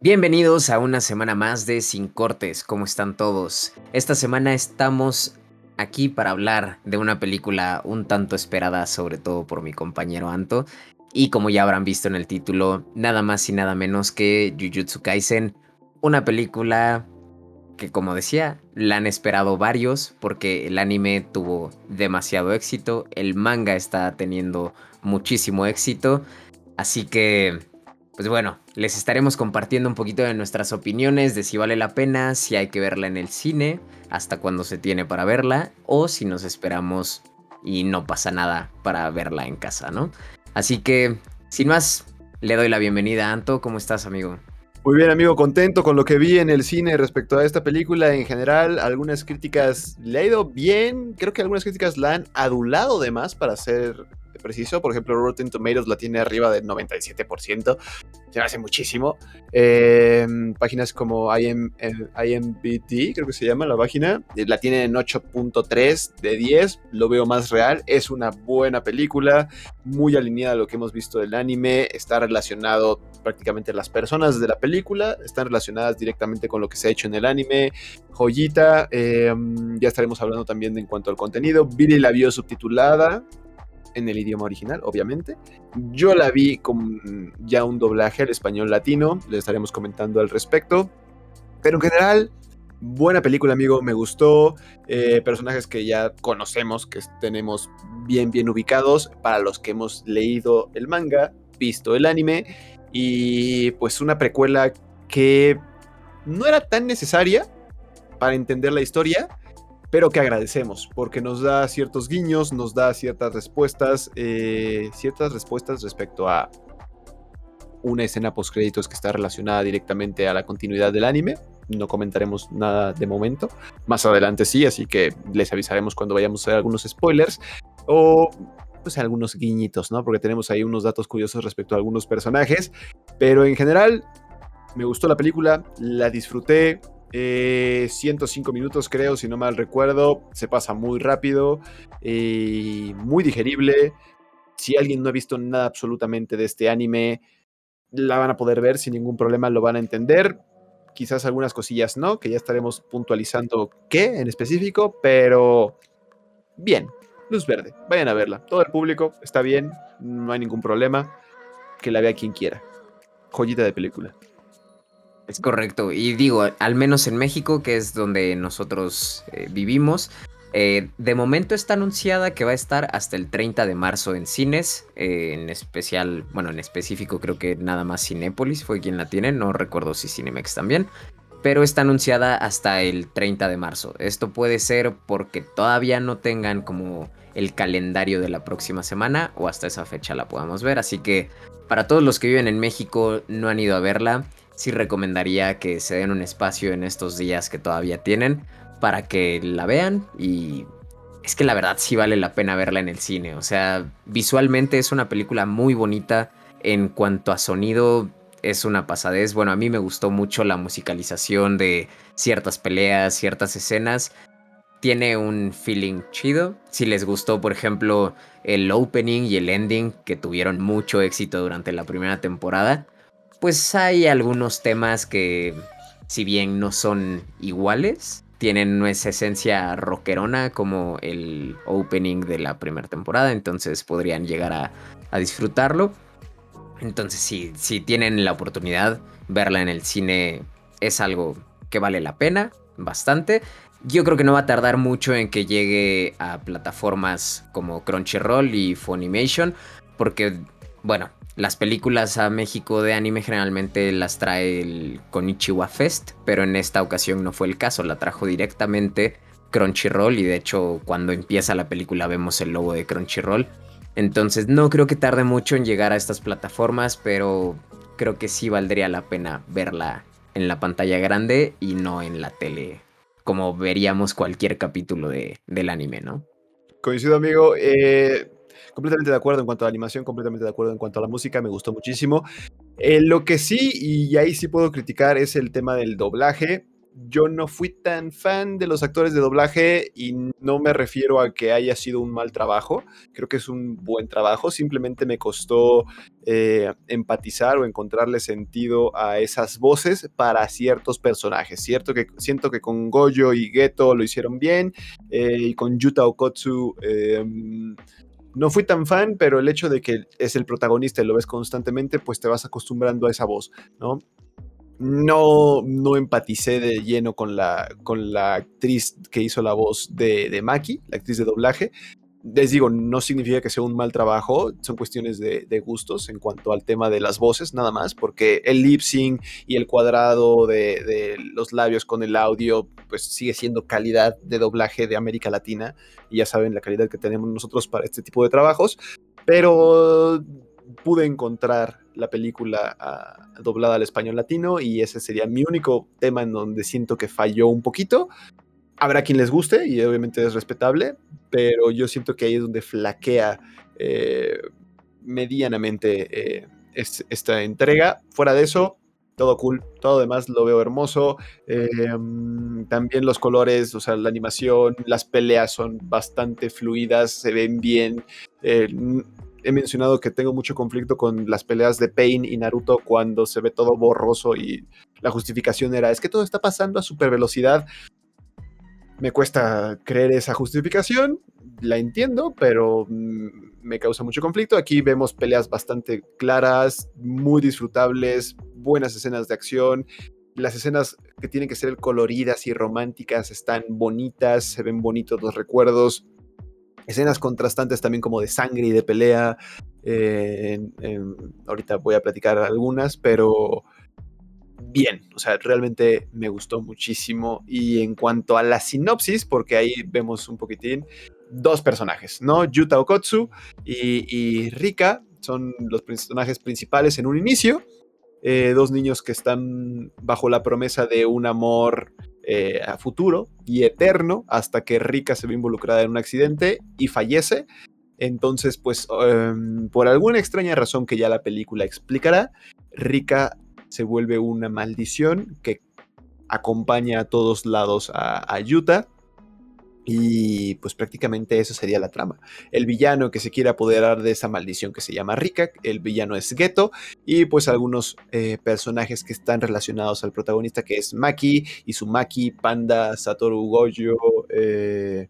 Bienvenidos a una semana más de Sin Cortes, ¿cómo están todos? Esta semana estamos aquí para hablar de una película un tanto esperada, sobre todo por mi compañero Anto, y como ya habrán visto en el título, nada más y nada menos que Jujutsu Kaisen, una película que como decía, la han esperado varios porque el anime tuvo demasiado éxito, el manga está teniendo muchísimo éxito, así que pues bueno, les estaremos compartiendo un poquito de nuestras opiniones de si vale la pena, si hay que verla en el cine, hasta cuándo se tiene para verla, o si nos esperamos y no pasa nada para verla en casa, ¿no? Así que, sin más, le doy la bienvenida a Anto. ¿Cómo estás, amigo? Muy bien, amigo, contento con lo que vi en el cine respecto a esta película. En general, algunas críticas le ha ido bien. Creo que algunas críticas la han adulado de más para ser preciso. Por ejemplo, Rotten Tomatoes la tiene arriba del 97%. Se hace muchísimo. Em, páginas como IM, IMBD, creo que se llama la página, eh, la tiene en 8.3 de 10. Lo veo más real. Es una buena película, muy alineada a lo que hemos visto del anime. Está relacionado prácticamente las personas de la película. Están relacionadas directamente con lo que se ha hecho en el anime. Joyita. Em, ya estaremos hablando también en cuanto al contenido. Billy la vio subtitulada en el idioma original, obviamente. Yo la vi con ya un doblaje al español latino, le estaremos comentando al respecto. Pero en general, buena película, amigo, me gustó. Eh, personajes que ya conocemos, que tenemos bien, bien ubicados, para los que hemos leído el manga, visto el anime, y pues una precuela que no era tan necesaria para entender la historia, pero que agradecemos porque nos da ciertos guiños, nos da ciertas respuestas, eh, ciertas respuestas respecto a una escena post créditos que está relacionada directamente a la continuidad del anime. No comentaremos nada de momento. Más adelante sí, así que les avisaremos cuando vayamos a algunos spoilers o pues algunos guiñitos, ¿no? Porque tenemos ahí unos datos curiosos respecto a algunos personajes. Pero en general, me gustó la película, la disfruté, 105 eh, minutos creo, si no mal recuerdo. Se pasa muy rápido, y muy digerible. Si alguien no ha visto nada absolutamente de este anime, la van a poder ver sin ningún problema, lo van a entender. Quizás algunas cosillas no, que ya estaremos puntualizando qué en específico, pero bien, luz verde, vayan a verla. Todo el público está bien, no hay ningún problema. Que la vea quien quiera. Joyita de película. Es correcto. Y digo, al menos en México, que es donde nosotros eh, vivimos, eh, de momento está anunciada que va a estar hasta el 30 de marzo en cines, eh, en especial, bueno, en específico creo que nada más Cinépolis fue quien la tiene, no recuerdo si Cinemex también, pero está anunciada hasta el 30 de marzo. Esto puede ser porque todavía no tengan como el calendario de la próxima semana o hasta esa fecha la podamos ver, así que para todos los que viven en México no han ido a verla, sí recomendaría que se den un espacio en estos días que todavía tienen para que la vean y es que la verdad sí vale la pena verla en el cine. O sea, visualmente es una película muy bonita. En cuanto a sonido, es una pasadez. Bueno, a mí me gustó mucho la musicalización de ciertas peleas, ciertas escenas. Tiene un feeling chido. Si les gustó, por ejemplo, el opening y el ending, que tuvieron mucho éxito durante la primera temporada, pues hay algunos temas que, si bien no son iguales, tienen esa esencia rockerona como el opening de la primera temporada, entonces podrían llegar a, disfrutarlo. Entonces, si, si tienen la oportunidad, verla en el cine es algo que vale la pena bastante. Yo creo que no va a tardar mucho en que llegue a plataformas como Crunchyroll y Funimation, porque, bueno, las películas a México de anime generalmente las trae el Konichiwa Fest, pero en esta ocasión no fue el caso, la trajo directamente Crunchyroll y de hecho cuando empieza la película vemos el logo de Crunchyroll. Entonces no creo que tarde mucho en llegar a estas plataformas, pero creo que sí valdría la pena verla en la pantalla grande y no en la tele, como veríamos cualquier capítulo de, del anime, ¿no? Coincido, amigo. Eh, completamente de acuerdo en cuanto a la animación, completamente de acuerdo en cuanto a la música, me gustó muchísimo. Eh, lo que sí, y ahí sí puedo criticar, es el tema del doblaje. yo no fui tan fan de los actores de doblaje y no me refiero a que haya sido un mal trabajo, creo que es un buen trabajo, simplemente me costó eh, empatizar o encontrarle sentido a esas voces para ciertos personajes. Cierto que, siento que con Goyo y Geto lo hicieron bien eh, y con Yuta Okotsu... Em, no fui tan fan, pero el hecho de que es el protagonista y lo ves constantemente, pues te vas acostumbrando a esa voz, ¿no? no, no empaticé de lleno con la, con la actriz que hizo la voz de, de Maki, la actriz de doblaje. Les digo, no significa que sea un mal trabajo, son cuestiones de, gustos en cuanto al tema de las voces, nada más, porque el lip sync y el cuadrado de, de, los labios con el audio, pues sigue siendo calidad de doblaje de América Latina, y ya saben la calidad que tenemos nosotros para este tipo de trabajos, pero pude encontrar la película ah, doblada al español latino y ese sería mi único tema en donde siento que falló un poquito. Habrá quien les guste y obviamente es respetable, pero yo siento que ahí es donde flaquea eh, medianamente eh, esta entrega. Fuera de eso, todo cool, todo demás lo veo hermoso. Em, también los colores, o sea, la animación, las peleas son bastante fluidas, se ven bien. Eh, he mencionado que tengo mucho conflicto con las peleas de Pain y Naruto cuando se ve todo borroso y la justificación era, es que todo está pasando a super velocidad. Me cuesta creer esa justificación, la entiendo, pero mm, me causa mucho conflicto. Aquí vemos peleas bastante claras, muy disfrutables, buenas escenas de acción. Las escenas que tienen que ser coloridas y románticas están bonitas, se ven bonitos los recuerdos escenas contrastantes también como de sangre y de pelea. Eh, ahorita voy a platicar algunas, pero bien, o sea, realmente me gustó muchísimo. Y en cuanto a la sinopsis, porque ahí vemos un poquitín, dos personajes, ¿no? Yuta Okotsu y, Rika son los personajes principales en un inicio. Eh, dos niños que están bajo la promesa de un amor eh, a futuro y eterno hasta que Rika se ve involucrada en un accidente y fallece. Entonces, pues, em, por alguna extraña razón que ya la película explicará, Rika se vuelve una maldición que acompaña a todos lados a, a Yuta y pues prácticamente eso sería la trama. El villano que se quiere apoderar de esa maldición que se llama Rika, el villano es Geto, y pues algunos eh, personajes que están relacionados al protagonista que es Maki, Izumaki, Panda, Satoru Gojo, eh,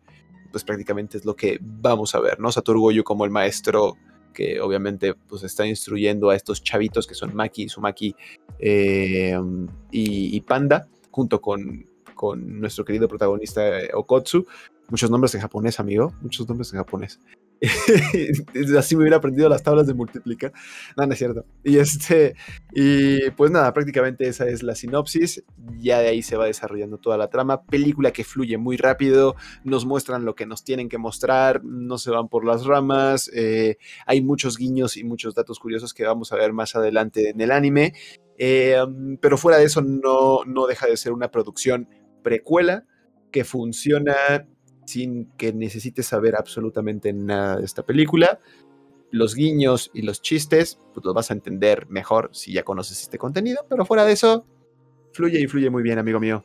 pues prácticamente es lo que vamos a ver, ¿no? Satoru Gojo como el maestro que obviamente pues está instruyendo a estos chavitos que son Maki, Izumaki eh, y Panda, junto con con nuestro querido protagonista eh, Okotsu. Muchos nombres en japonés, amigo. Muchos nombres en japonés. Así me hubiera aprendido las tablas de multiplicar. No, no es cierto. Y este, y pues nada, prácticamente esa es la sinopsis. Ya de ahí se va desarrollando toda la trama. Película que fluye muy rápido. Nos muestran lo que nos tienen que mostrar. No se van por las ramas. Eh, hay muchos guiños y muchos datos curiosos que vamos a ver más adelante en el anime. Eh, pero fuera de eso, no, no deja de ser una producción precuela que funciona sin que necesites saber absolutamente nada de esta película. Los guiños y los chistes, pues los vas a entender mejor si ya conoces este contenido, pero fuera de eso, fluye y fluye muy bien, amigo mío.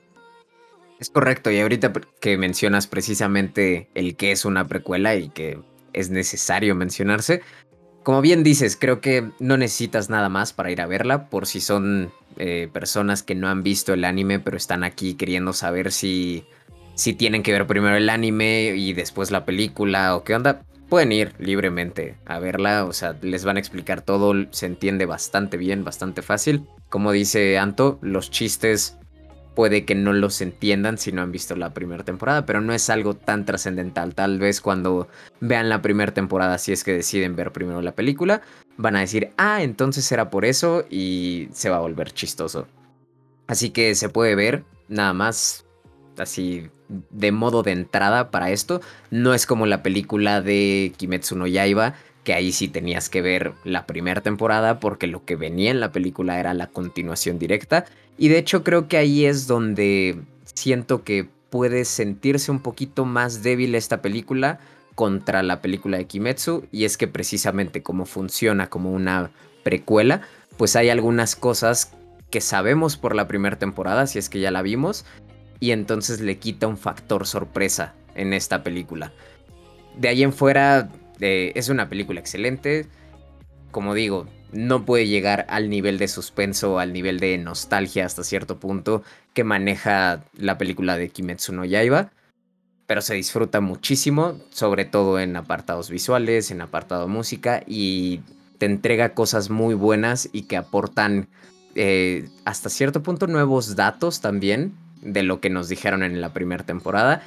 Es correcto, y ahorita que mencionas precisamente el que es una precuela y que es necesario mencionarse, como bien dices, creo que no necesitas nada más para ir a verla, por si son eh, personas que no han visto el anime, pero están aquí queriendo saber si, si tienen que ver primero el anime y después la película o qué onda. Pueden ir libremente a verla, o sea, les van a explicar todo, se entiende bastante bien, bastante fácil. Como dice Anto, los chistes puede que no los entiendan si no han visto la primera temporada, pero no es algo tan trascendental. Tal vez cuando vean la primera temporada, si es que deciden ver primero la película, van a decir, ah, entonces era por eso y se va a volver chistoso. Así que se puede ver nada más así de modo de entrada para esto. No es como la película de Kimetsu no Yaiba, que ahí sí tenías que ver la primera temporada porque lo que venía en la película era la continuación directa. Y de hecho creo que ahí es donde siento que puede sentirse un poquito más débil esta película contra la película de Kimetsu. Y es que precisamente como funciona como una precuela, pues hay algunas cosas que sabemos por la primera temporada, si es que ya la vimos, y entonces le quita un factor sorpresa en esta película. De ahí en fuera eh, es una película excelente. Como digo, no puede llegar al nivel de suspenso, al nivel de nostalgia hasta cierto punto que maneja la película de Kimetsu no Yaiba. Pero se disfruta muchísimo, sobre todo en apartados visuales, en apartado música y te entrega cosas muy buenas y que aportan eh, hasta cierto punto nuevos datos también de lo que nos dijeron en la primera temporada.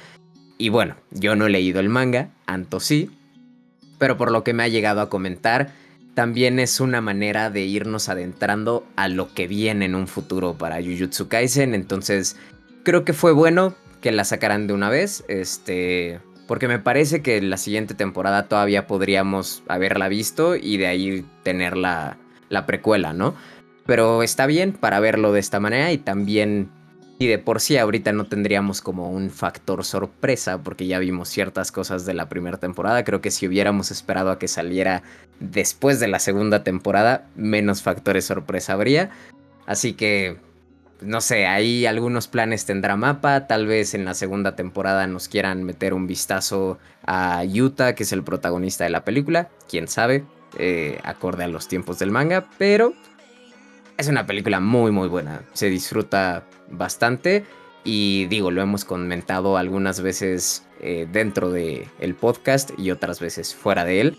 Y bueno, yo no he leído el manga, Anto sí, pero por lo que me ha llegado a comentar, también es una manera de irnos adentrando a lo que viene en un futuro para Jujutsu Kaisen. Entonces, creo que fue bueno que la sacaran de una vez. Este. Porque me parece que la siguiente temporada todavía podríamos haberla visto y de ahí tener la, la precuela, ¿no? Pero está bien para verlo de esta manera y también y de por sí ahorita no tendríamos como un factor sorpresa porque ya vimos ciertas cosas de la primera temporada. Creo que si hubiéramos esperado a que saliera después de la segunda temporada, menos factores sorpresa habría. Así que, no sé, ahí algunos planes tendrá mapa. Tal vez en la segunda temporada nos quieran meter un vistazo a Yuta, que es el protagonista de la película. Quién sabe, eh, acorde a los tiempos del manga. Pero es una película muy, muy buena. Se disfruta bastante. Y digo, lo hemos comentado algunas veces eh, dentro del el podcast y otras veces fuera de él.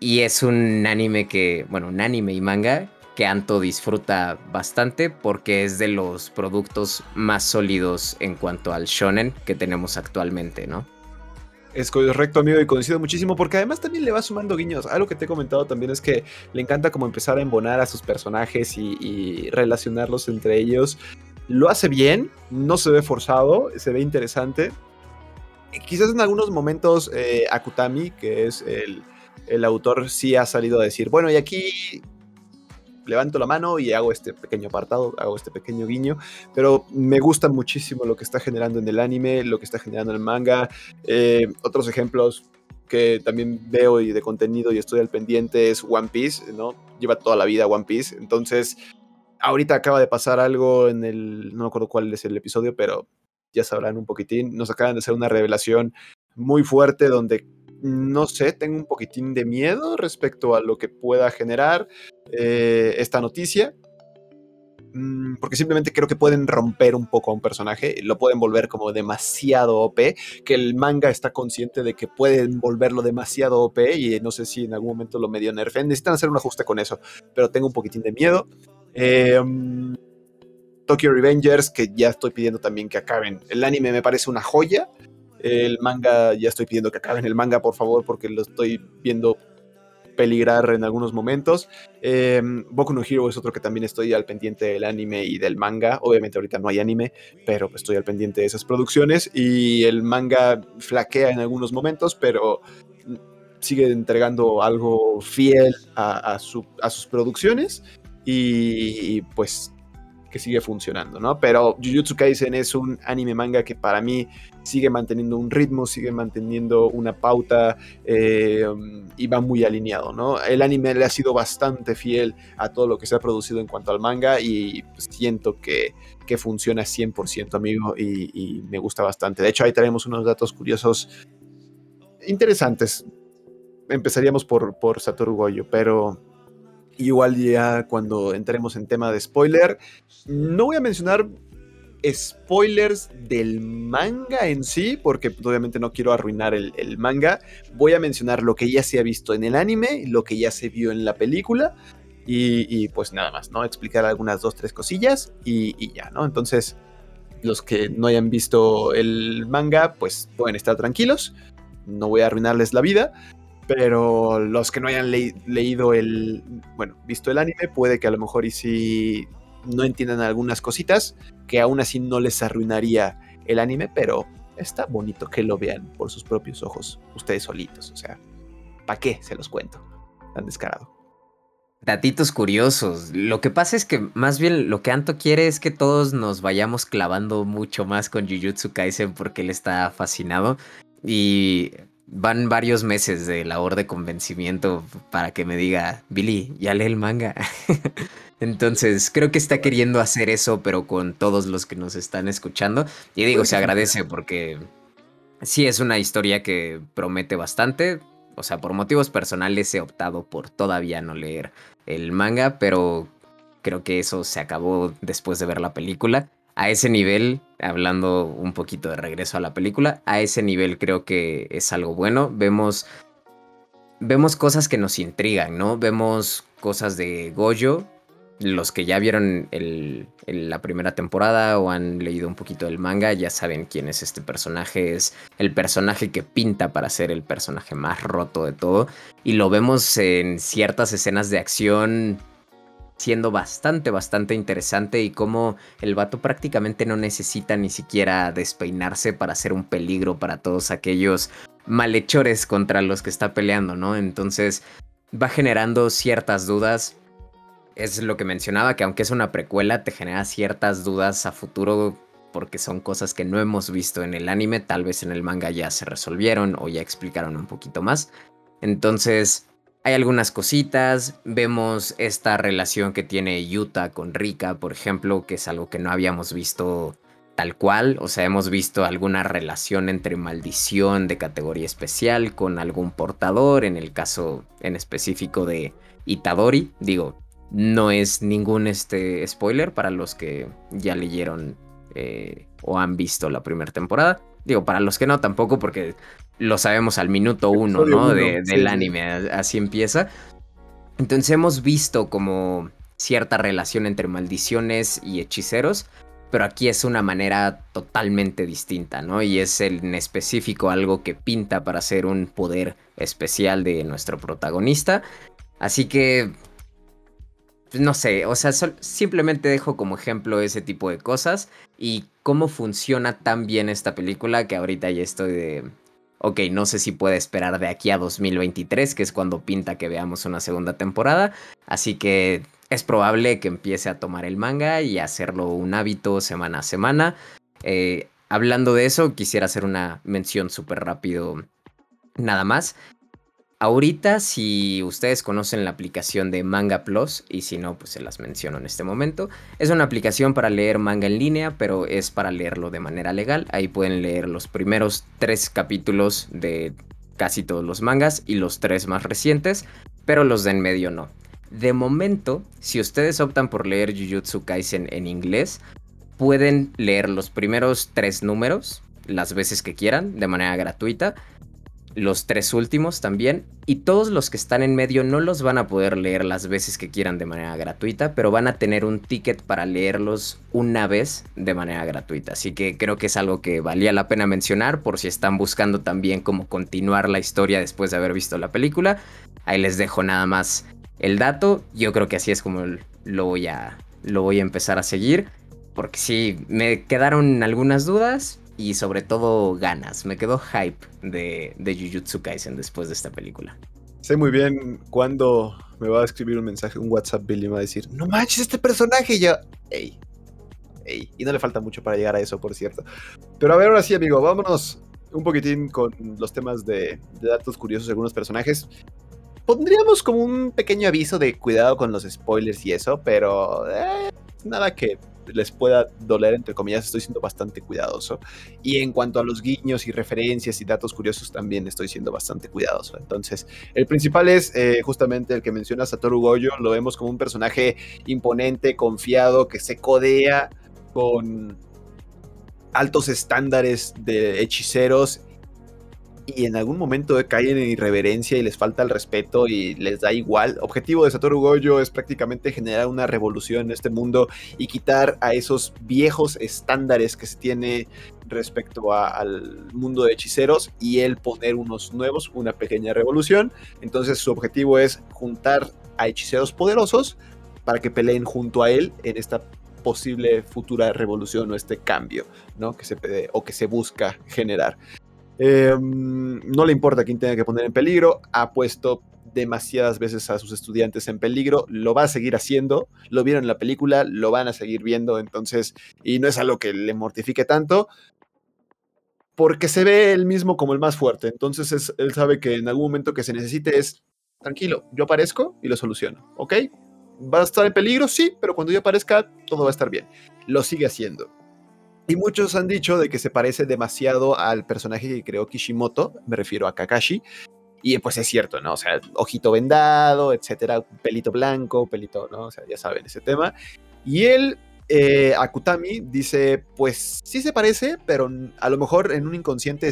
Y es un anime que, bueno, un anime y manga que Anto disfruta bastante porque es de los productos más sólidos en cuanto al shonen que tenemos actualmente, ¿no? Es correcto, amigo, y coincido muchísimo porque además también le va sumando guiños. Algo que te he comentado también es que le encanta como empezar a embonar a sus personajes y, relacionarlos entre ellos. Lo hace bien, no se ve forzado, se ve interesante. Quizás en algunos momentos eh, Akutami, que es el, el autor, sí ha salido a decir, bueno, y aquí levanto la mano y hago este pequeño apartado, hago este pequeño guiño, pero me gusta muchísimo lo que está generando en el anime, lo que está generando en el manga. Eh, otros ejemplos que también veo y de contenido y estoy al pendiente es One Piece, ¿no? Lleva toda la vida One Piece, entonces ahorita acaba de pasar algo en el, no me acuerdo cuál es el episodio, pero ya sabrán un poquitín, nos acaban de hacer una revelación muy fuerte donde no sé, tengo un poquitín de miedo respecto a lo que pueda generar eh, esta noticia. Mm, porque simplemente creo que pueden romper un poco a un personaje, lo pueden volver como demasiado OP, que el manga está consciente de que pueden volverlo demasiado OP y no sé si en algún momento lo medio nerfen. Necesitan hacer un ajuste con eso, pero tengo un poquitín de miedo. Em, Tokyo Revengers, que ya estoy pidiendo también que acaben. El anime me parece una joya. El manga, ya estoy pidiendo que acaben el manga, por favor, porque lo estoy viendo peligrar en algunos momentos. Eh, Boku no Hero es otro que también estoy al pendiente del anime y del manga. Obviamente ahorita no hay anime, pero estoy al pendiente de esas producciones. Y el manga flaquea en algunos momentos, pero sigue entregando algo fiel a, sus producciones. Y pues que sigue funcionando, ¿no? Pero Jujutsu Kaisen es un anime manga que para mí sigue manteniendo un ritmo, sigue manteniendo una pauta eh, y va muy alineado, ¿no? El anime le ha sido bastante fiel a todo lo que se ha producido en cuanto al manga y siento que, que funciona 100%, amigo, y, me gusta bastante. De hecho, ahí traemos unos datos curiosos interesantes. Empezaríamos por, por Satoru Goyo, pero igual ya cuando entremos en tema de spoiler, no voy a mencionar spoilers del manga en sí, porque pues, obviamente no quiero arruinar el, manga. Voy a mencionar lo que ya se ha visto en el anime, lo que ya se vio en la película. Y, pues nada más, ¿no? Explicar algunas dos, tres cosillas y, y, ya, ¿no? Entonces, los que no hayan visto el manga, pues pueden estar tranquilos. No voy a arruinarles la vida. Pero los que no hayan leído el, bueno, visto el anime, puede que a lo mejor y si no entiendan algunas cositas, que aún así no les arruinaría el anime, pero está bonito que lo vean por sus propios ojos, ustedes solitos, o sea, ¿para qué se los cuento? Tan descarado. Datitos curiosos. Lo que pasa es que más bien lo que Anto quiere es que todos nos vayamos clavando mucho más con Jujutsu Kaisen porque él está fascinado. Y van varios meses de labor de convencimiento para que me diga, Billy, ya lee el manga. Entonces, creo que está queriendo hacer eso, pero con todos los que nos están escuchando. Y digo, se agradece porque sí es una historia que promete bastante. O sea, por motivos personales he optado por todavía no leer el manga, pero creo que eso se acabó después de ver la película. A ese nivel, hablando un poquito de regreso a la película, a ese nivel creo que es algo bueno. Vemos vemos cosas que nos intrigan, ¿no? Vemos cosas de Goyo, los que ya vieron la primera temporada o han leído un poquito del manga ya saben quién es este personaje. Es el personaje que pinta para ser el personaje más roto de todo. Y lo vemos en ciertas escenas de acción siendo bastante, bastante interesante y cómo el vato prácticamente no necesita ni siquiera despeinarse para ser un peligro para todos aquellos malhechores contra los que está peleando, ¿no? Entonces va generando ciertas dudas es lo que mencionaba, que aunque es una precuela, te genera ciertas dudas a futuro porque son cosas que no hemos visto en el anime, tal vez en el manga ya se resolvieron o ya explicaron un poquito más. Entonces, hay algunas cositas, vemos esta relación que tiene Yuta con Rika, por ejemplo, que es algo que no habíamos visto tal cual, o sea, hemos visto alguna relación entre maldición de categoría especial con algún portador, en el caso en específico de Itadori, digo, no es ningún este, spoiler para los que ya leyeron eh, o han visto la primera temporada. Digo, para los que no tampoco, porque lo sabemos al minuto uno, ¿no? del anime, así empieza. Entonces hemos visto como cierta relación entre maldiciones y hechiceros, pero aquí es una manera totalmente distinta, ¿no? Y es en específico algo que pinta para ser un poder especial de nuestro protagonista. Así que no sé, o sea, simplemente dejo como ejemplo ese tipo de cosas y cómo funciona tan bien esta película que ahorita ya estoy de, ok, no sé si puede esperar de aquí a 2023, que es cuando pinta que veamos una segunda temporada, así que es probable que empiece a tomar el manga y hacerlo un hábito semana a semana. Eh, hablando de eso, quisiera hacer una mención súper rápido nada más. Ahorita, si ustedes conocen la aplicación de Manga Plus, y si no, pues se las menciono en este momento, es una aplicación para leer manga en línea, pero es para leerlo de manera legal. Ahí pueden leer los primeros tres capítulos de casi todos los mangas y los tres más recientes, pero los de en medio no. De momento, si ustedes optan por leer Jujutsu Kaisen en inglés, pueden leer los primeros tres números las veces que quieran de manera gratuita los tres últimos también, y todos los que están en medio no los van a poder leer las veces que quieran de manera gratuita, pero van a tener un ticket para leerlos una vez de manera gratuita. Así que creo que es algo que valía la pena mencionar por si están buscando también cómo continuar la historia después de haber visto la película. Ahí les dejo nada más el dato. Yo creo que así es como lo voy a, lo voy a empezar a seguir. Porque sí, me quedaron algunas dudas, y sobre todo ganas. Me quedó hype de, de Jujutsu Kaisen después de esta película. Sé muy bien cuando me va a escribir un mensaje, un WhatsApp Billy me va a decir, no manches este personaje y yo, ey, ey, y no le falta mucho para llegar a eso, por cierto. Pero a ver, ahora sí, amigo, vámonos un poquitín con los temas de, datos curiosos de algunos personajes. Pondríamos como un pequeño aviso de cuidado con los spoilers y eso, pero eh, nada que les pueda doler, entre comillas, estoy siendo bastante cuidadoso. Y en cuanto a los guiños y referencias y datos curiosos, también estoy siendo bastante cuidadoso. Entonces, el principal es eh, justamente el que menciona Satoru Goyo, lo vemos como un personaje imponente, confiado, que se codea con altos estándares de hechiceros y en algún momento caen en irreverencia y les falta el respeto y les da igual. Objetivo de Satoru Gojo es prácticamente generar una revolución en este mundo y quitar a esos viejos estándares que se tiene respecto al mundo de hechiceros y él poner unos nuevos, una pequeña revolución. Entonces su objetivo es juntar a hechiceros poderosos para que peleen junto a él en esta posible futura revolución o este cambio, ¿no? Que se o que se busca generar. Em, no le importa quién tenga que poner en peligro, ha puesto demasiadas veces a sus estudiantes en peligro, lo va a seguir haciendo, lo vieron en la película, lo van a seguir viendo, entonces, y no es algo que le mortifique tanto. porque se ve él mismo como el más fuerte. Entonces él sabe que en algún momento que se necesite es, tranquilo, yo aparezco y lo soluciono, ¿ok? ¿Va a estar en peligro? Sí, pero cuando yo aparezca todo va a estar bien. Lo sigue haciendo. Y muchos han dicho de que se parece demasiado al personaje que creó Kishimoto, me refiero a Kakashi. Y pues es cierto, ¿no? O sea, ojito vendado, etcétera, pelito blanco, pelito, ¿no? O sea, ya saben ese tema. Y él, eh, Akutami, dice, pues sí se parece, pero a lo mejor en un inconsciente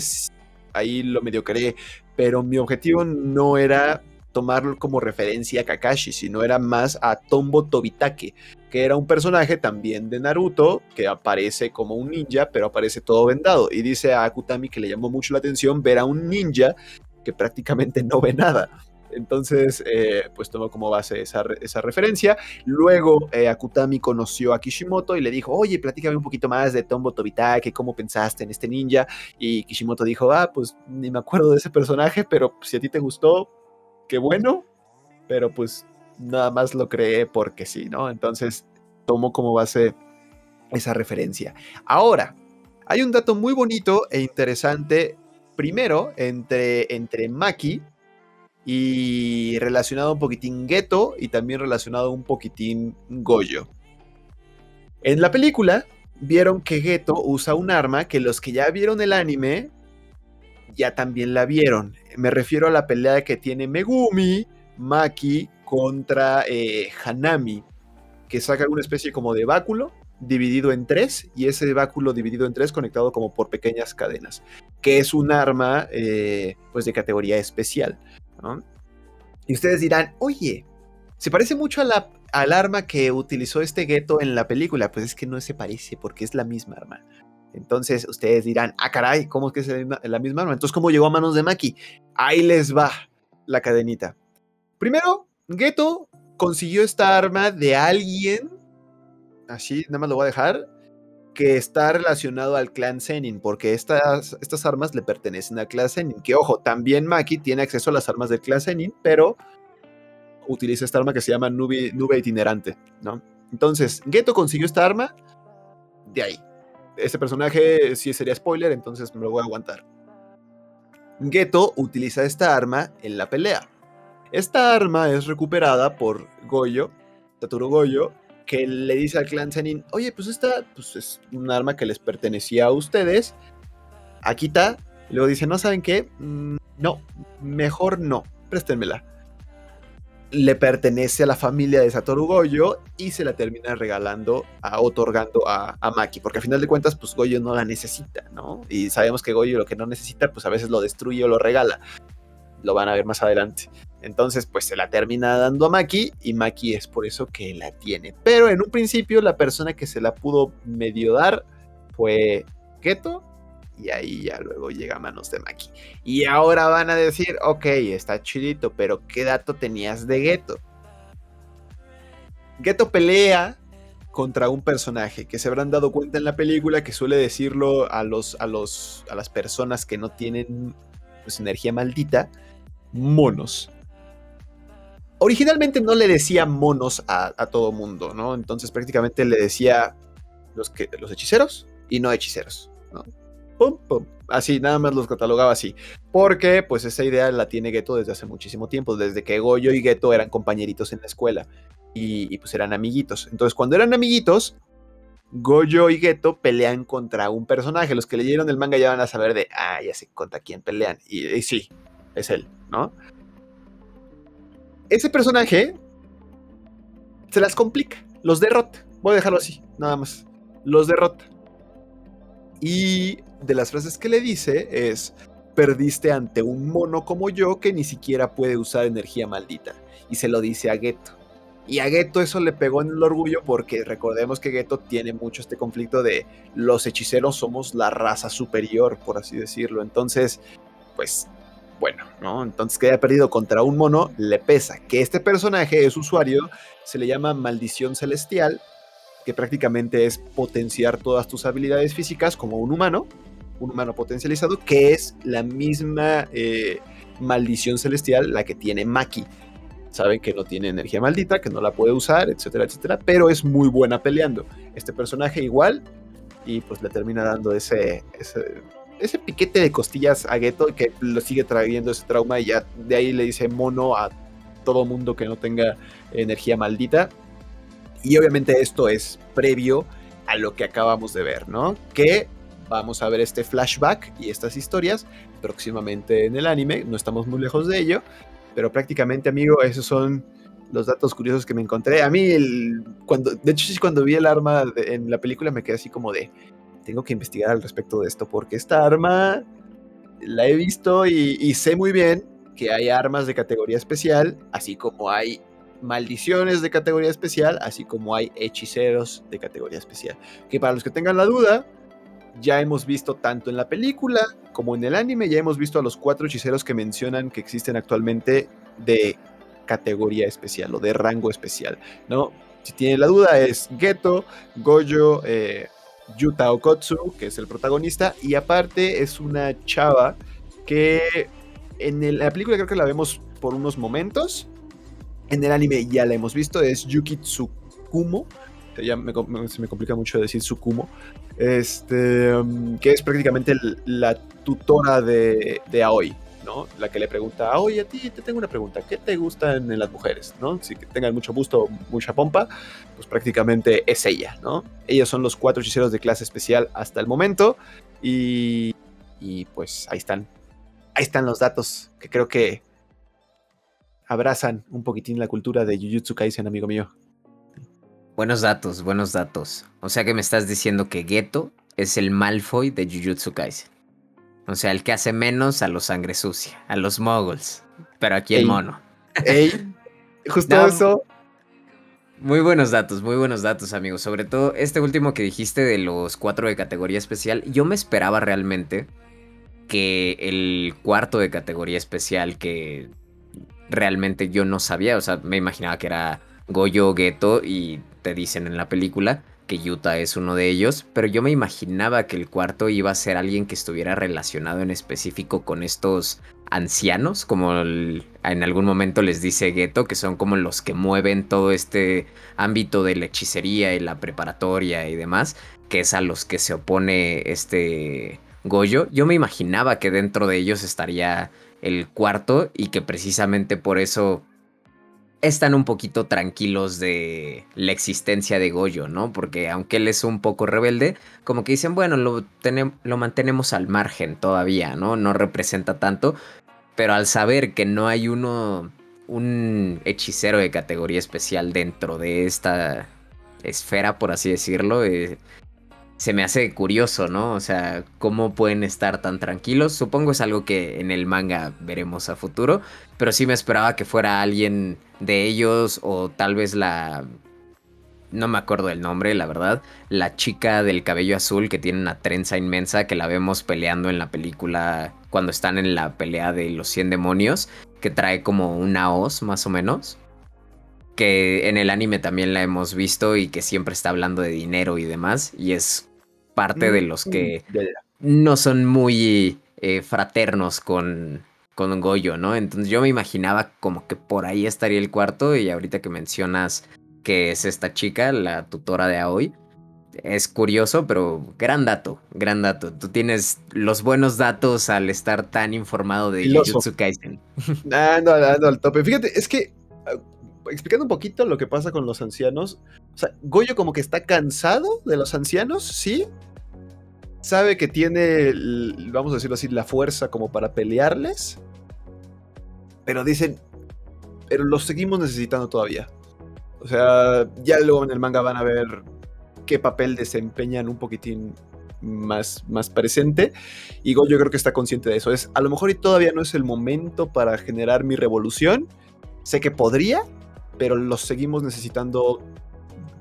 ahí lo medio cree, pero mi objetivo no era tomarlo como referencia a Kakashi, sino era más a Tombo Tobitake, que era un personaje también de Naruto, que aparece como un ninja, pero aparece todo vendado. Y dice a Akutami que le llamó mucho la atención ver a un ninja que prácticamente no ve nada. Entonces, eh, pues tomó como base esa, referencia. Luego, eh, Akutami conoció a Kishimoto y le dijo, oye, platícame un poquito más de Tombo Tobitake, cómo pensaste en este ninja. Y Kishimoto dijo, ah, pues ni me acuerdo de ese personaje, pero si a ti te gustó, qué bueno, pero pues nada más lo creé porque sí, ¿no? Entonces tomo como base esa referencia. Ahora, hay un dato muy bonito e interesante, primero, entre, entre Maki y relacionado un poquitín Geto y también relacionado un poquitín Goyo. En la película vieron que Geto usa un arma que los que ya vieron el anime ya también la vieron. Me refiero a la pelea que tiene Megumi, Maki contra eh, Hanami, que saca una especie como de báculo dividido en tres y ese báculo dividido en tres conectado como por pequeñas cadenas, que es un arma eh, pues de categoría especial. Y ustedes dirán, oye, se parece mucho a la, al arma que utilizó este gueto en la película. Pues es que no se parece porque es la misma arma. Entonces ustedes dirán, ah, caray, ¿cómo es que es la misma arma? Entonces, ¿cómo llegó a manos de Maki? Ahí les va la cadenita. Primero, Geto consiguió esta arma de alguien, así, nada más lo voy a dejar, que está relacionado al clan Zenin, porque estas, estas armas le pertenecen al clan Zenin. Que ojo, también Maki tiene acceso a las armas del clan Zenin, pero utiliza esta arma que se llama nube, nube itinerante, ¿no? Entonces, Geto consiguió esta arma de ahí este personaje sí sería spoiler, entonces me lo voy a aguantar. Geto utiliza esta arma en la pelea. Esta arma es recuperada por Goyo, Taturo Goyo, que le dice al clan Zenin, oye, pues esta pues es un arma que les pertenecía a ustedes. Aquí está. luego dice, ¿no saben qué? Mm, no, mejor no, préstenmela le pertenece a la familia de Satoru Goyo y se la termina regalando, a, otorgando a, Maki, porque al final de cuentas, pues Goyo no la necesita, ¿no? Y sabemos que Goyo lo que no necesita, pues a veces lo destruye o lo regala. Lo van a ver más adelante. Entonces, pues se la termina dando a Maki y Maki es por eso que la tiene. Pero en un principio, la persona que se la pudo medio dar fue Keto y ahí ya luego llega a manos de Maki. Y ahora van a decir, ok, está chidito, pero ¿qué dato tenías de Geto? Geto pelea contra un personaje que se habrán dado cuenta en la película que suele decirlo a, los, a, los, a las personas que no tienen pues, energía maldita, monos. Originalmente no le decía monos a, a todo mundo, ¿no? Entonces prácticamente le decía los, que, los hechiceros y no hechiceros, Así, nada más los catalogaba así. Porque, pues, esa idea la tiene Geto desde hace muchísimo tiempo, desde que Goyo y Geto eran compañeritos en la escuela. Y, pues eran amiguitos. Entonces, cuando eran amiguitos, Goyo y Geto pelean contra un personaje. Los que leyeron el manga ya van a saber de, ah, ya sé contra quién pelean. Y, y sí, es él, ¿no? Ese personaje se las complica, los derrota. Voy a dejarlo así, nada más. Los derrota. Y de las frases que le dice es, perdiste ante un mono como yo que ni siquiera puede usar energía maldita. Y se lo dice a Geto. Y a Geto eso le pegó en el orgullo porque recordemos que Geto tiene mucho este conflicto de los hechiceros somos la raza superior, por así decirlo. Entonces, pues bueno, ¿no? Entonces que haya perdido contra un mono le pesa. Que este personaje es usuario, se le llama maldición celestial, que prácticamente es potenciar todas tus habilidades físicas como un humano, un humano potencializado, que es la misma eh, maldición celestial la que tiene Maki. Saben que no tiene energía maldita, que no la puede usar, etcétera, etcétera, pero es muy buena peleando. Este personaje igual, y pues le termina dando ese, ese piquete de costillas a Geto que lo sigue trayendo ese trauma y ya de ahí le dice mono a todo mundo que no tenga energía maldita. Y obviamente esto es previo a lo que acabamos de ver, ¿no? Que vamos a ver este flashback y estas historias próximamente en el anime, no estamos muy lejos de ello, pero prácticamente, amigo, esos son los datos curiosos que me encontré. A mí, cuando, de hecho, cuando vi el arma en la película me quedé así como de, tengo que investigar al respecto de esto, porque esta arma la he visto y, sé muy bien que hay armas de categoría especial, así como hay maldiciones de categoría especial, así como hay hechiceros de categoría especial. Que para los que tengan la duda, ya hemos visto tanto en la película como en el anime, ya hemos visto a los cuatro hechiceros que mencionan que existen actualmente de categoría especial o de rango especial, ¿no? Si tienen la duda es Geto, Goyo, eh, Yuta Okotsu, que es el protagonista, y aparte es una chava que en la película creo que la vemos por unos momentos, en el anime ya la hemos visto, es Yuki Tsukumo, ya se me complica mucho decir Tsukumo, este, um, que es prácticamente la tutora de, Aoi, ¿no? La que le pregunta, oye, a ti te tengo una pregunta, ¿qué te gustan en las mujeres, ¿no? Si tengan mucho gusto, mucha pompa, pues prácticamente es ella, ¿no? Ellos son los cuatro hechiceros de clase especial hasta el momento y pues ahí están, ahí están los datos que creo que abrazan un poquitín la cultura de Jujutsu Kaisen, amigo mío. Buenos datos, buenos datos. O sea que me estás diciendo que Geto es el Malfoy de Jujutsu Kaisen. O sea, el que hace menos a los sangre sucia, a los moguls. Pero aquí el mono. Ey, justo eso. Muy buenos datos, muy buenos datos, amigos. Sobre todo este último que dijiste de los cuatro de categoría especial. Yo me esperaba realmente que el cuarto de categoría especial que realmente yo no sabía. O sea, me imaginaba que era Goyo Geto y te dicen en la película que Yuta es uno de ellos, pero yo me imaginaba que el cuarto iba a ser alguien que estuviera relacionado en específico con estos ancianos, como en algún momento les dice Geto, que son como los que mueven todo este ámbito de la hechicería y la preparatoria y demás, que es a los que se opone este Goyo. Yo me imaginaba que dentro de ellos estaría el cuarto y que precisamente por eso están un poquito tranquilos de la existencia de Goyo, ¿no? Porque aunque él es un poco rebelde, como que dicen, bueno, lo, lo mantenemos al margen todavía, ¿no? No representa tanto, pero al saber que no hay uno, un hechicero de categoría especial dentro de esta esfera, por así decirlo, eh, se me hace curioso, ¿no? O sea, cómo pueden estar tan tranquilos. Supongo es algo que en el manga veremos a futuro, pero sí me esperaba que fuera alguien de ellos o tal vez la... No me acuerdo del nombre, la verdad. La chica del cabello azul que tiene una trenza inmensa que la vemos peleando en la película cuando están en la pelea de los 100 demonios, que trae como una hoz más o menos que en el anime también la hemos visto y que siempre está hablando de dinero y demás, y es parte de los que no son muy eh, fraternos con, con Goyo, ¿no? Entonces yo me imaginaba como que por ahí estaría el cuarto y ahorita que mencionas que es esta chica, la tutora de Aoi, es curioso, pero gran dato, gran dato. Tú tienes los buenos datos al estar tan informado de Jujutsu Kaisen. Ando, ando al tope. Fíjate, es que ah, explicando un poquito lo que pasa con los ancianos, o sea, Goyo como que está cansado de los ancianos, ¿sí? Sabe que tiene, vamos a decirlo así, la fuerza como para pelearles. Pero dicen, pero los seguimos necesitando todavía. O sea, ya luego en el manga van a ver qué papel desempeñan un poquitín más, más presente. Y Goyo creo que está consciente de eso. Es, a lo mejor y todavía no es el momento para generar mi revolución. Sé que podría, pero los seguimos necesitando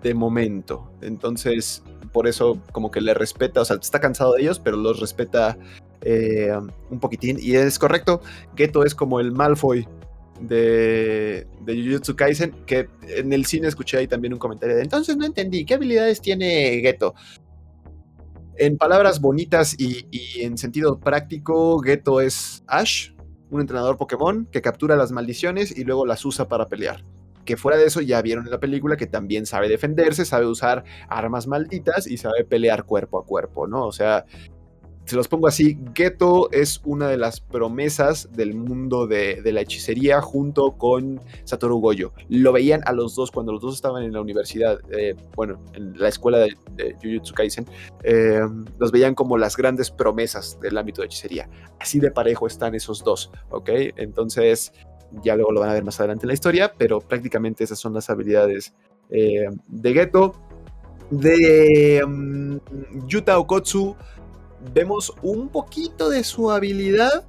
de momento. Entonces, por eso como que le respeta, o sea, está cansado de ellos, pero los respeta eh, un poquitín. Y es correcto, Geto es como el Malfoy de, de Jujutsu Kaisen, que en el cine escuché ahí también un comentario de, entonces no entendí, ¿qué habilidades tiene Geto? En palabras bonitas y, y en sentido práctico, Geto es Ash, un entrenador Pokémon que captura las maldiciones y luego las usa para pelear que fuera de eso ya vieron en la película que también sabe defenderse, sabe usar armas malditas y sabe pelear cuerpo a cuerpo, ¿no? O sea, se los pongo así, Geto es una de las promesas del mundo de, la hechicería junto con Satoru Goyo. Lo veían a los dos cuando los dos estaban en la universidad, eh, bueno, en la escuela de, Jujutsu Kaisen, eh, los veían como las grandes promesas del ámbito de hechicería. Así de parejo están esos dos, ¿ok? Entonces, ya luego lo van a ver más adelante en la historia, pero prácticamente esas son las habilidades eh, de Geto. De um, Yuta Okotsu vemos un poquito de su habilidad,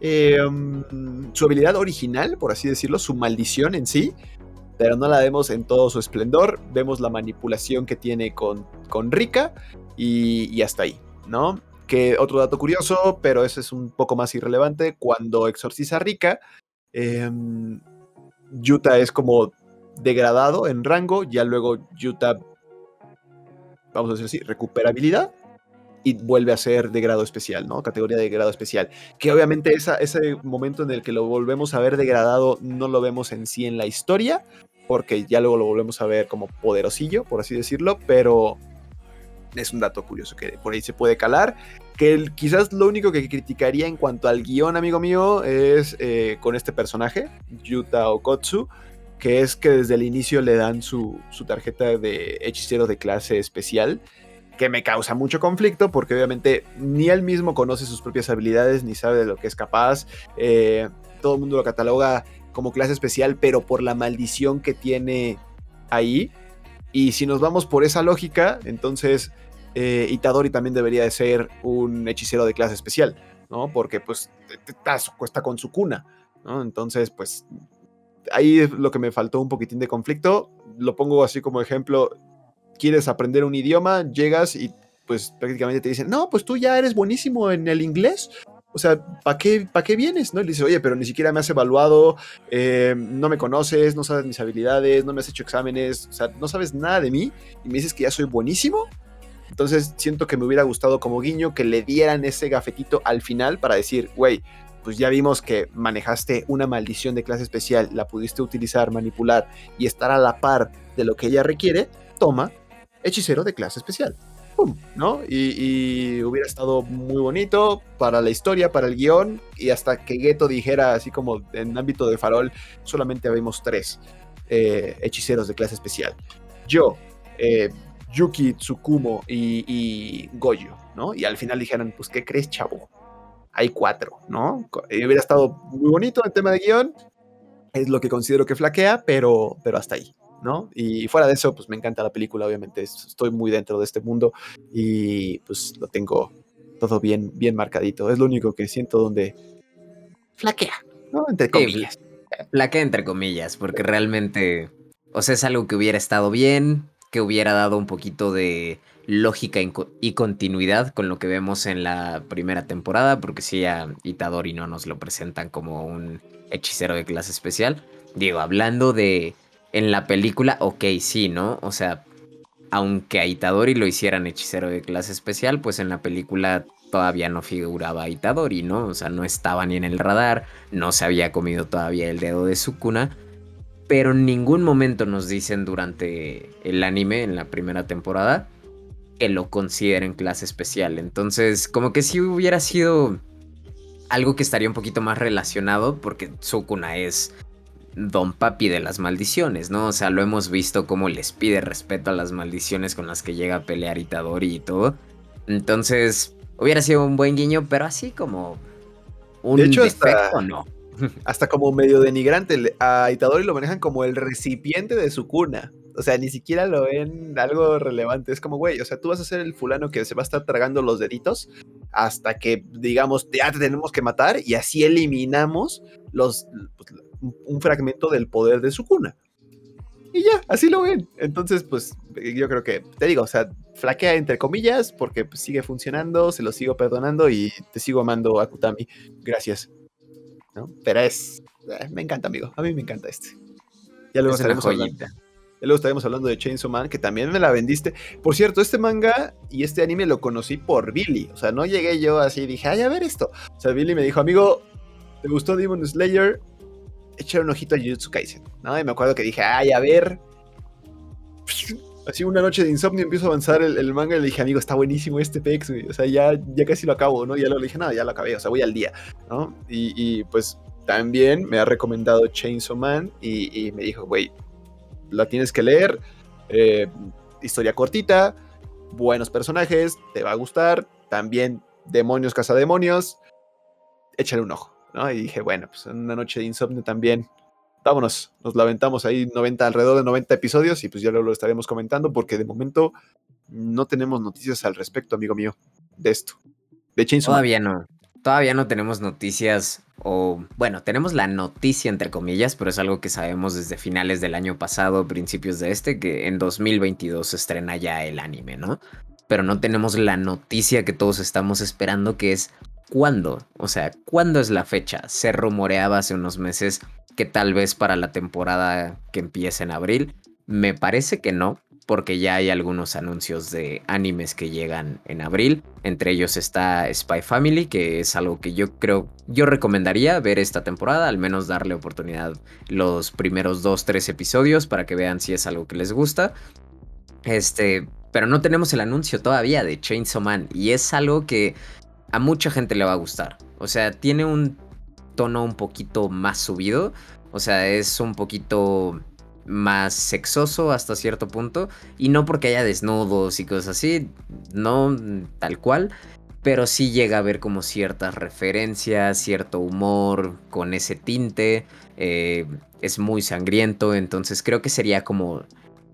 eh, um, su habilidad original, por así decirlo, su maldición en sí, pero no la vemos en todo su esplendor. Vemos la manipulación que tiene con, con Rika y, hasta ahí, ¿no? Que otro dato curioso, pero ese es un poco más irrelevante, cuando exorciza a Rika, em, Yuta es como degradado en rango, ya luego Yuta, vamos a decir así, recupera habilidad y vuelve a ser de grado especial, ¿no? Categoría de grado especial. Que obviamente ese momento en el que lo volvemos a ver degradado no lo vemos en sí en la historia, porque ya luego lo volvemos a ver como poderosillo, por así decirlo, pero es un dato curioso que por ahí se puede calar. Que quizás lo único que criticaría en cuanto al guion, amigo mío, es eh, con este personaje, Yuta Okotsu, que es que desde el inicio le dan su, su tarjeta de hechicero de clase especial que me causa mucho conflicto porque obviamente ni él mismo conoce sus propias habilidades ni sabe de lo que es capaz. Eh, todo el mundo lo cataloga como clase especial, pero por la maldición que tiene ahí. Y si nos vamos por esa lógica, entonces eh, Itadori también debería de ser un hechicero de clase especial, ¿no? Porque pues está, con su cuna, ¿no? Entonces, pues ahí es lo que me faltó un poquitín de conflicto. Lo pongo así como ejemplo quieres aprender un idioma, llegas y pues prácticamente te dicen, no, pues tú ya eres buenísimo en el inglés. O sea, ¿para qué, qué vienes? ¿no? Y le dices, oye, pero ni siquiera me has evaluado, eh, no me conoces, no sabes mis habilidades, no me has hecho exámenes, o sea, no sabes nada de mí y me dices que ya soy buenísimo. Entonces siento que me hubiera gustado como guiño que le dieran ese gafetito al final para decir, güey, pues ya vimos que manejaste una maldición de clase especial, la pudiste utilizar, manipular y estar a la par de lo que ella requiere, toma, hechicero de clase especial. ¡Pum! ¿No? Y, hubiera estado muy bonito para la historia, para el guion, y hasta que Geto dijera, así como en ámbito de farol, solamente habíamos tres eh, hechiceros de clase especial. Yo, eh, Yuki, Tsukumo y, y, Goyo, ¿no? Y al final dijeran, pues, ¿qué crees, chavo? Hay cuatro, ¿no? Y hubiera estado muy bonito el tema de guion, es lo que considero que flaquea, pero, pero hasta ahí. ¿no? Y fuera de eso, pues me encanta la película, obviamente estoy muy dentro de este mundo y pues lo tengo todo bien, bien marcadito. Es lo único que siento donde flaquea, ¿no? Entre comillas. flaquea entre comillas, porque realmente, o sea, es algo que hubiera estado bien, que hubiera dado un poquito de lógica y continuidad con lo que vemos en la primera temporada, porque si a Itadori no nos lo presentan como un hechicero de clase especial. Digo, hablando de en la película, ok, sí, ¿no? O sea, aunque a Itadori lo hicieran hechicero de clase especial, pues en la película todavía no figuraba Itadori, ¿no? O sea, no estaba ni en el radar, no se había comido todavía el dedo de su cuna. Pero en ningún momento nos dicen durante el anime, en la primera temporada, que lo consideren clase especial. Entonces, como que si hubiera sido algo que estaría un poquito más relacionado, porque Sukuna es Don Papi de las maldiciones, ¿no? O sea, lo hemos visto como les pide respeto a las maldiciones con las que llega a pelear Itadori y todo. Entonces, hubiera sido un buen guiño, pero así como un de hecho, hasta, no. Hasta como medio denigrante. A Itadori lo manejan como el recipiente de su cuna. O sea, ni siquiera lo ven algo relevante. Es como, güey, o sea, tú vas a ser el fulano que se va a estar tragando los deditos hasta que, digamos, ya te tenemos que matar y así eliminamos los, pues, un fragmento del poder de su cuna. Y ya, así lo ven. Entonces, pues yo creo que, te digo, o sea, flaquea entre comillas porque pues, sigue funcionando, se lo sigo perdonando y te sigo amando a Kutami. Gracias. ¿No? Pero es, eh, me encanta, amigo. A mí me encanta este. Ya luego estaremos hablando. Ya luego estaremos hablando de Chainsaw Man, que también me la vendiste. Por cierto, este manga y este anime lo conocí por Billy. O sea, no llegué yo así y dije, ay, a ver esto. O sea, Billy me dijo, amigo, ¿te gustó Demon Slayer? echar un ojito a Jujutsu Kaisen, ¿no? Y me acuerdo que dije, ay, a ver. Así una noche de insomnio empiezo a avanzar el, manga y le dije, amigo, está buenísimo este pex, güey. O sea, ya, ya casi lo acabo, ¿no? Ya lo le dije, nada, ya lo acabé, o sea, voy al día, ¿no? Y, pues también me ha recomendado Chainsaw Man y, me dijo, güey, la tienes que leer. Eh, historia cortita, buenos personajes, te va a gustar. También demonios, cazademonios. Échale un ojo, ¿no? Y dije, bueno, pues una noche de insomnio también vámonos, nos lamentamos ahí 90, alrededor de 90 episodios y pues ya lo, lo estaremos comentando porque de momento no tenemos noticias al respecto, amigo mío, de esto. De Chainsaw Todavía no. Todavía no tenemos noticias o bueno, tenemos la noticia entre comillas, pero es algo que sabemos desde finales del año pasado, principios de este, que en 2022 se estrena ya el anime, ¿no? Pero no tenemos la noticia que todos estamos esperando, que es cuándo, o sea, cuándo es la fecha. Se rumoreaba hace unos meses que tal vez para la temporada que empiece en abril. Me parece que no, porque ya hay algunos anuncios de animes que llegan en abril. Entre ellos está Spy Family, que es algo que yo creo, yo recomendaría ver esta temporada, al menos darle oportunidad los primeros dos, tres episodios para que vean si es algo que les gusta. Este, pero no tenemos el anuncio todavía de Chainsaw Man y es algo que a mucha gente le va a gustar. O sea, tiene un tono un poquito más subido. O sea, es un poquito más sexoso hasta cierto punto. Y no porque haya desnudos y cosas así, no tal cual. Pero sí llega a haber como ciertas referencias, cierto humor con ese tinte. Eh, es muy sangriento, entonces creo que sería como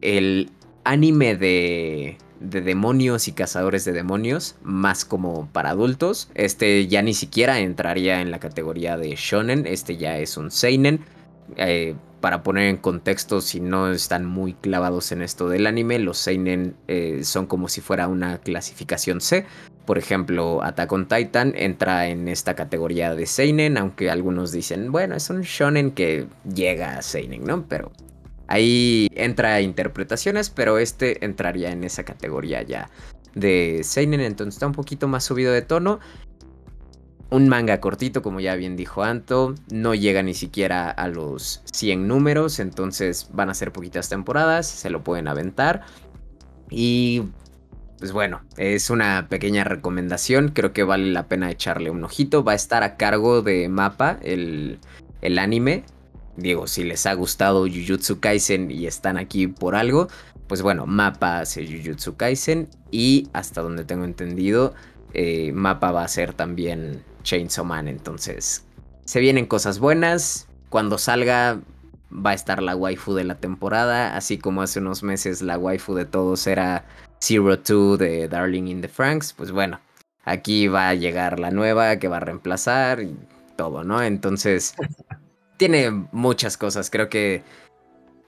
el anime de de demonios y cazadores de demonios, más como para adultos. Este ya ni siquiera entraría en la categoría de shonen, este ya es un seinen. Eh, para poner en contexto, si no están muy clavados en esto del anime, los seinen eh, son como si fuera una clasificación C. Por ejemplo, Attack on Titan entra en esta categoría de seinen, aunque algunos dicen, bueno, es un shonen que llega a seinen, ¿no? Pero Ahí entra interpretaciones, pero este entraría en esa categoría ya de Seinen, entonces está un poquito más subido de tono. Un manga cortito, como ya bien dijo Anto, no llega ni siquiera a los 100 números, entonces van a ser poquitas temporadas, se lo pueden aventar. Y pues bueno, es una pequeña recomendación, creo que vale la pena echarle un ojito. Va a estar a cargo de Mapa, el, el anime, digo, si les ha gustado Jujutsu Kaisen y están aquí por algo, pues bueno, Mapa hace Jujutsu Kaisen y hasta donde tengo entendido, eh, Mapa va a ser también Chainsaw Man, entonces se vienen cosas buenas, cuando salga va a estar la waifu de la temporada, así como hace unos meses la waifu de todos era Zero Two de Darling in the Franks, pues bueno, aquí va a llegar la nueva que va a reemplazar y todo, ¿no? Entonces tiene muchas cosas. Creo que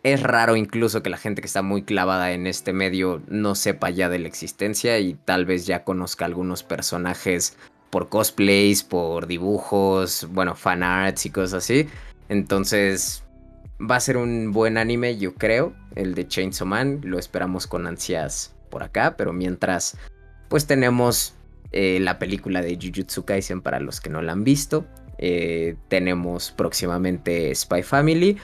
es raro incluso que la gente que está muy clavada en este medio no sepa ya de la existencia y tal vez ya conozca algunos personajes por cosplays, por dibujos, bueno, fan arts y cosas así. Entonces va a ser un buen anime, yo creo, el de Chainsaw Man. Lo esperamos con ansias por acá, pero mientras, pues tenemos eh, la película de Jujutsu Kaisen para los que no la han visto. Eh, tenemos próximamente Spy Family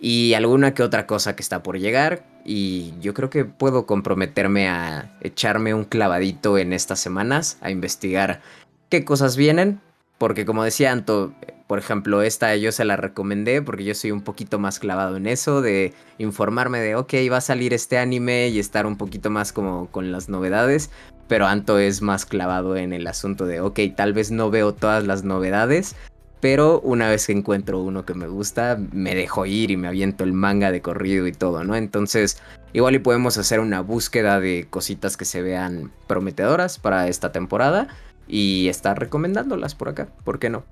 y alguna que otra cosa que está por llegar. Y yo creo que puedo comprometerme a echarme un clavadito en estas semanas, a investigar qué cosas vienen. Porque como decía Anto, por ejemplo, esta yo se la recomendé porque yo soy un poquito más clavado en eso, de informarme de, ok, va a salir este anime y estar un poquito más como con las novedades. Pero Anto es más clavado en el asunto de, ok, tal vez no veo todas las novedades, pero una vez que encuentro uno que me gusta, me dejo ir y me aviento el manga de corrido y todo, ¿no? Entonces, igual y podemos hacer una búsqueda de cositas que se vean prometedoras para esta temporada y estar recomendándolas por acá, ¿por qué no?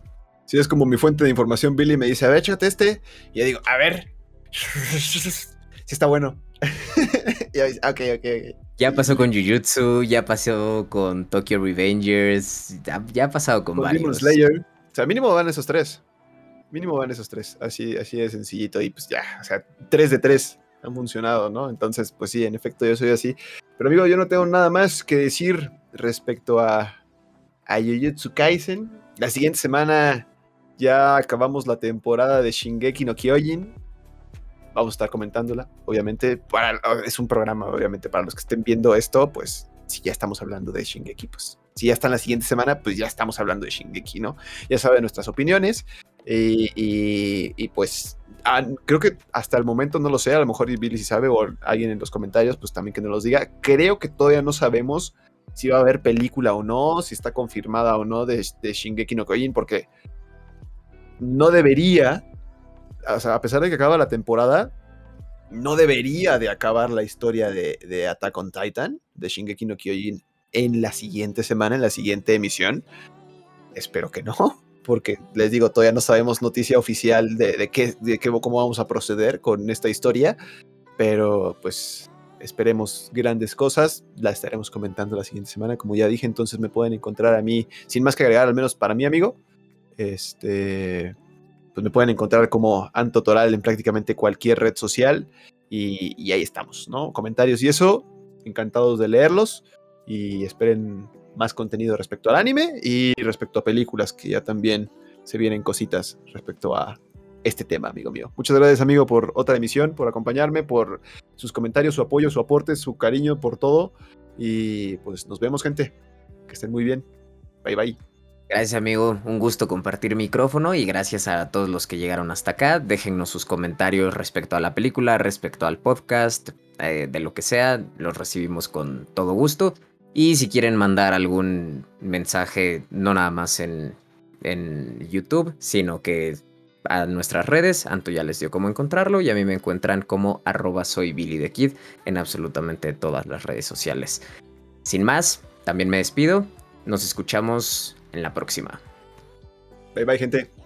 Sí, es como mi fuente de información, Billy me dice, a ver, échate este. Y yo digo, a ver. Sí está bueno. ok, ok, ok. Ya pasó con Jujutsu, ya pasó con Tokyo Revengers, ya, ha pasado con, varios. Slayer. O sea, mínimo van esos tres. Mínimo van esos tres. Así, así de sencillito. Y pues ya, o sea, tres de tres han funcionado, ¿no? Entonces, pues sí, en efecto, yo soy así. Pero amigo, yo no tengo nada más que decir respecto a, a Jujutsu Kaisen. La siguiente semana ya acabamos la temporada de Shingeki no Kyojin. vamos a estar comentándola. Obviamente, para, es un programa, obviamente, para los que estén viendo esto, pues si ya estamos hablando de Shingeki, pues si ya está en la siguiente semana, pues ya estamos hablando de Shingeki, ¿no? Ya saben nuestras opiniones y, pues ah, creo que hasta el momento no lo sé, a lo mejor Billy si sabe o alguien en los comentarios, pues también que nos los diga. Creo que todavía no sabemos si va a haber película o no, si está confirmada o no de, de Shingeki no Kyojin, porque no debería, o sea, a pesar de que acaba la temporada, no debería de acabar la historia de, de Attack on Titan, de Shingeki no Kyojin, en la siguiente semana, en la siguiente emisión. Espero que no, porque les digo, todavía no sabemos noticia oficial de, qué, de qué, cómo vamos a proceder con esta historia, pero pues esperemos grandes cosas, la estaremos comentando la siguiente semana, como ya dije, entonces me pueden encontrar a mí, sin más que agregar, al menos para mi amigo, este, pues me pueden encontrar como Anto Toral en prácticamente cualquier red social y ahí estamos, ¿no? Comentarios y eso, encantados de leerlos y esperen más contenido respecto al anime y respecto a películas que ya también se vienen cositas respecto a este tema, amigo mío. Muchas gracias, amigo, por otra emisión, por acompañarme, por sus comentarios, su apoyo, su aporte, su cariño, por todo. Y pues nos vemos, gente. Que estén muy bien. Bye, bye. Gracias amigo, un gusto compartir micrófono y gracias a todos los que llegaron hasta acá. Déjennos sus comentarios respecto a la película, respecto al podcast, eh, de lo que sea, los recibimos con todo gusto. Y si quieren mandar algún mensaje, no nada más en, en YouTube, sino que a nuestras redes, Anto ya les dio cómo encontrarlo y a mí me encuentran como arroba the Kid en absolutamente todas las redes sociales. Sin más, también me despido, nos escuchamos en la próxima. Bye bye gente.